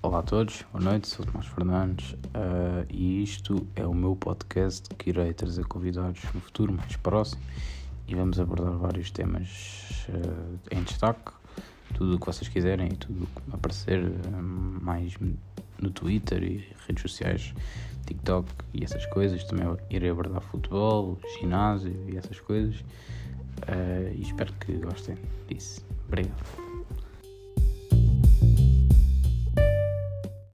Olá a todos, boa noite, sou Tomás Fernandes uh, e isto é o meu podcast que irei trazer convidados no futuro mais próximo e vamos abordar vários temas uh, em destaque, tudo o que vocês quiserem e tudo o que aparecer uh, mais no Twitter e redes sociais, TikTok e essas coisas. Também irei abordar futebol, ginásio e essas coisas e espero que gostem disso. Obrigado.